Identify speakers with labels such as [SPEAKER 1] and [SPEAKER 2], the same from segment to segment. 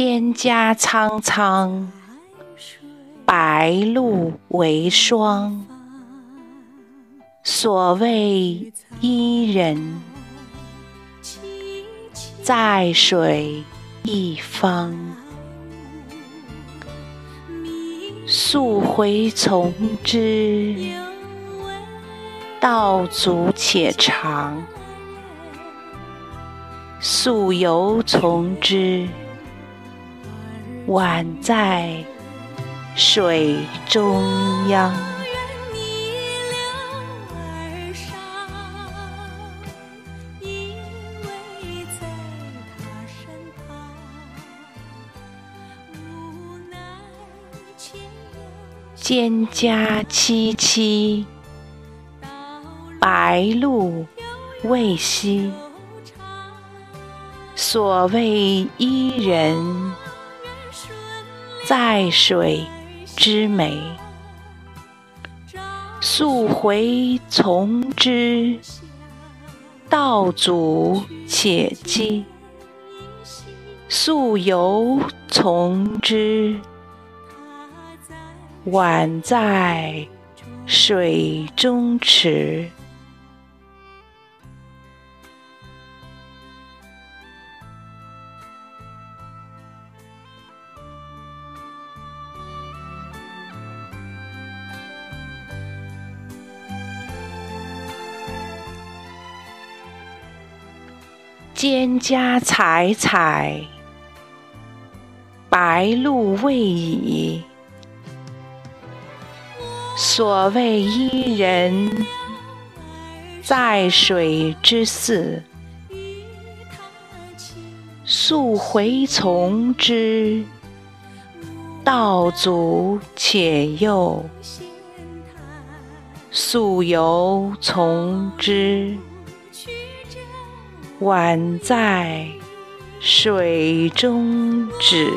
[SPEAKER 1] 蒹葭苍苍，白露为霜。所谓伊人，在水一方。溯洄从之，道阻且长；溯游从之，宛在水中央。蒹葭萋萋，白露未晞。所谓伊人，在水之湄。溯洄从之，道阻且跻；溯游从之，宛在水中坻。蒹葭采采，白露未已。所谓伊人，在水之涘。溯洄从之，道阻且右；溯游从之，宛在水中坻。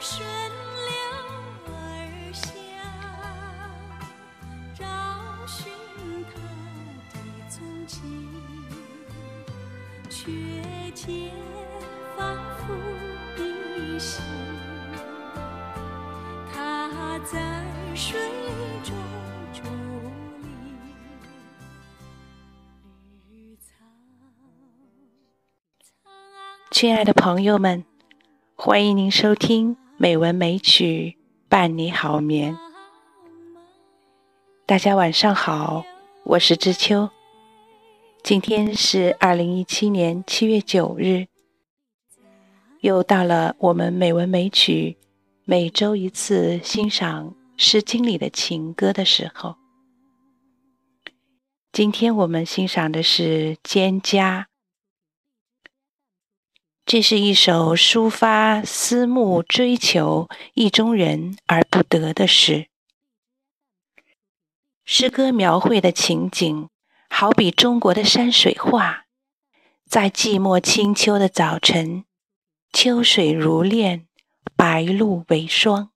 [SPEAKER 2] 顺流而下，找寻他的踪迹，却见仿佛依稀，他在水中
[SPEAKER 1] 亲爱的朋友们，欢迎您收听《美文美曲伴你好眠》。大家晚上好，我是知秋。今天是二零一七年七月九日，又到了我们美文美曲每周一次欣赏《诗经》里的情歌的时候。今天我们欣赏的是《蒹葭》。这是一首抒发思慕追求意中人而不得的诗。诗歌描绘的情景，好比中国的山水画，在寂寞清秋的早晨，秋水如练，白露为霜。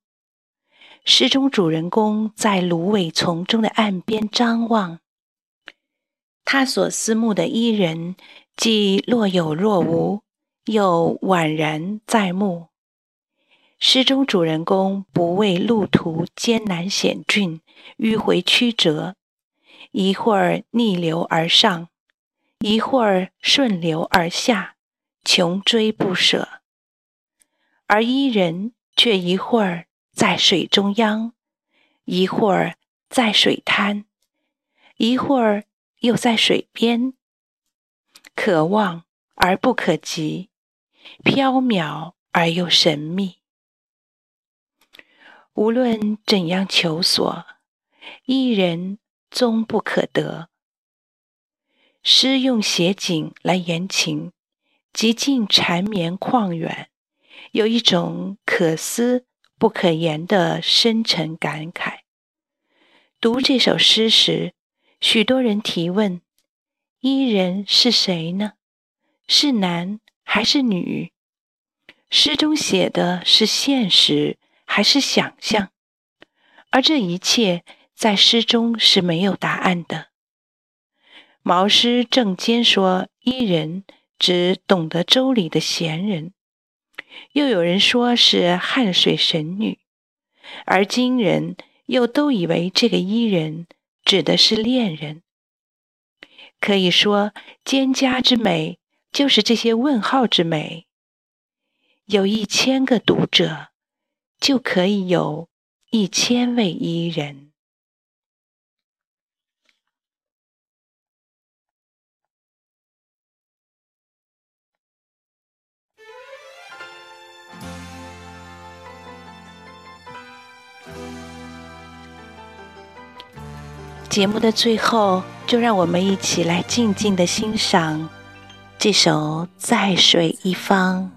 [SPEAKER 1] 诗中主人公在芦苇丛中的岸边张望，他所思慕的伊人，既若有若无。又宛然在目。诗中主人公不畏路途艰难险峻、迂回曲折，一会儿逆流而上，一会儿顺流而下，穷追不舍；而伊人却一会儿在水中央，一会儿在水滩，一会儿又在水边，可望而不可及。缥缈而又神秘，无论怎样求索，伊人终不可得。诗用写景来言情，极尽缠绵旷远，有一种可思不可言的深沉感慨。读这首诗时，许多人提问：伊人是谁呢？是男
[SPEAKER 2] 还是女？诗中写的是现实还是想象？而这一切在诗中是没有答案的。毛诗正间说伊人只懂得周礼的贤人，又有人说是汉水神女，而今人又都以为这个伊人指的是恋人。可以说，蒹葭之美就是这些问号之美。有一千个读者，就可以有一千位伊人。节目的最后。就让我们一起来静静的欣赏这首《在水一方》。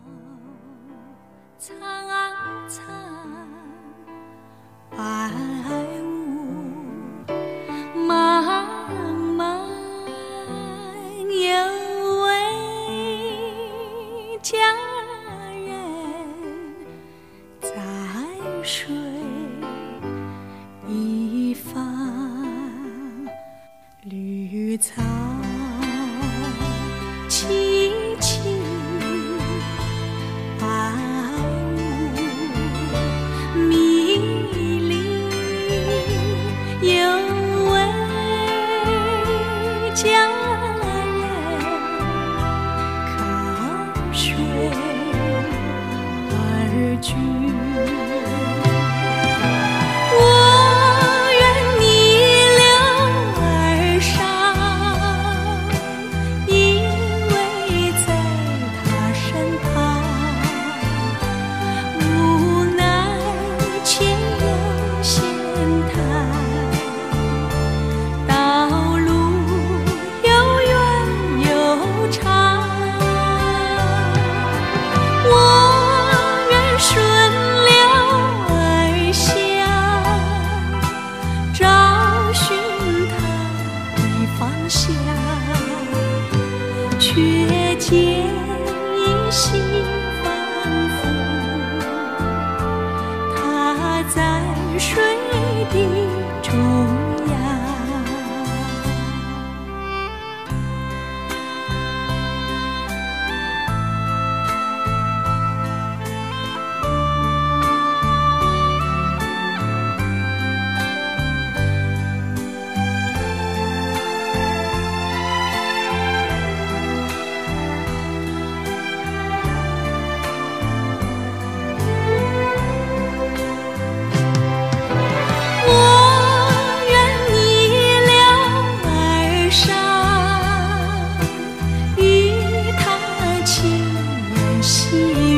[SPEAKER 2] 在水的中央。心。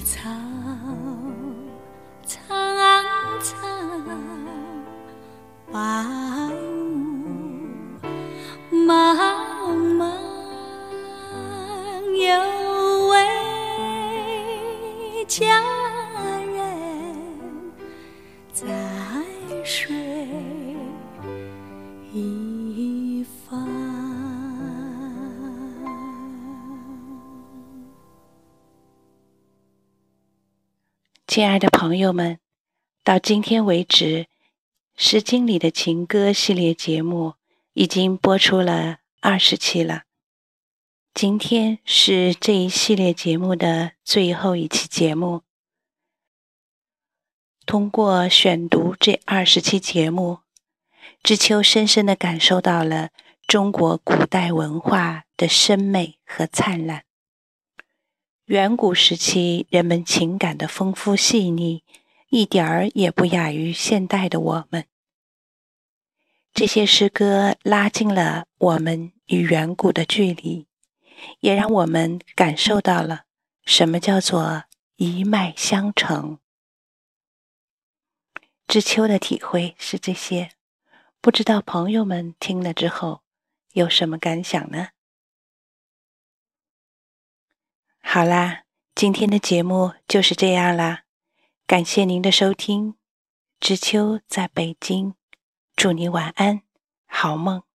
[SPEAKER 2] 草苍苍白雾茫茫有位佳亲爱的朋友们，到今天为止，《诗经》里的情歌系列节目已经播出了二十期了。今天是这一系列节目的最后一期节目。通过选读这二十期节目，知秋深深的感受到了中国古代文化的深美和灿烂。远古时期人们情感的丰富细腻，
[SPEAKER 1] 一点儿也不亚于现代的我们。这些诗歌拉近了我们与远古的距离，也让我们感受到了什么叫做一脉相承。知秋的体会是这些，不知道朋友们听了之后有什么感想呢？好啦，今天的节目就是这样啦，感谢您的收听。知秋在北京。祝你晚安，好梦。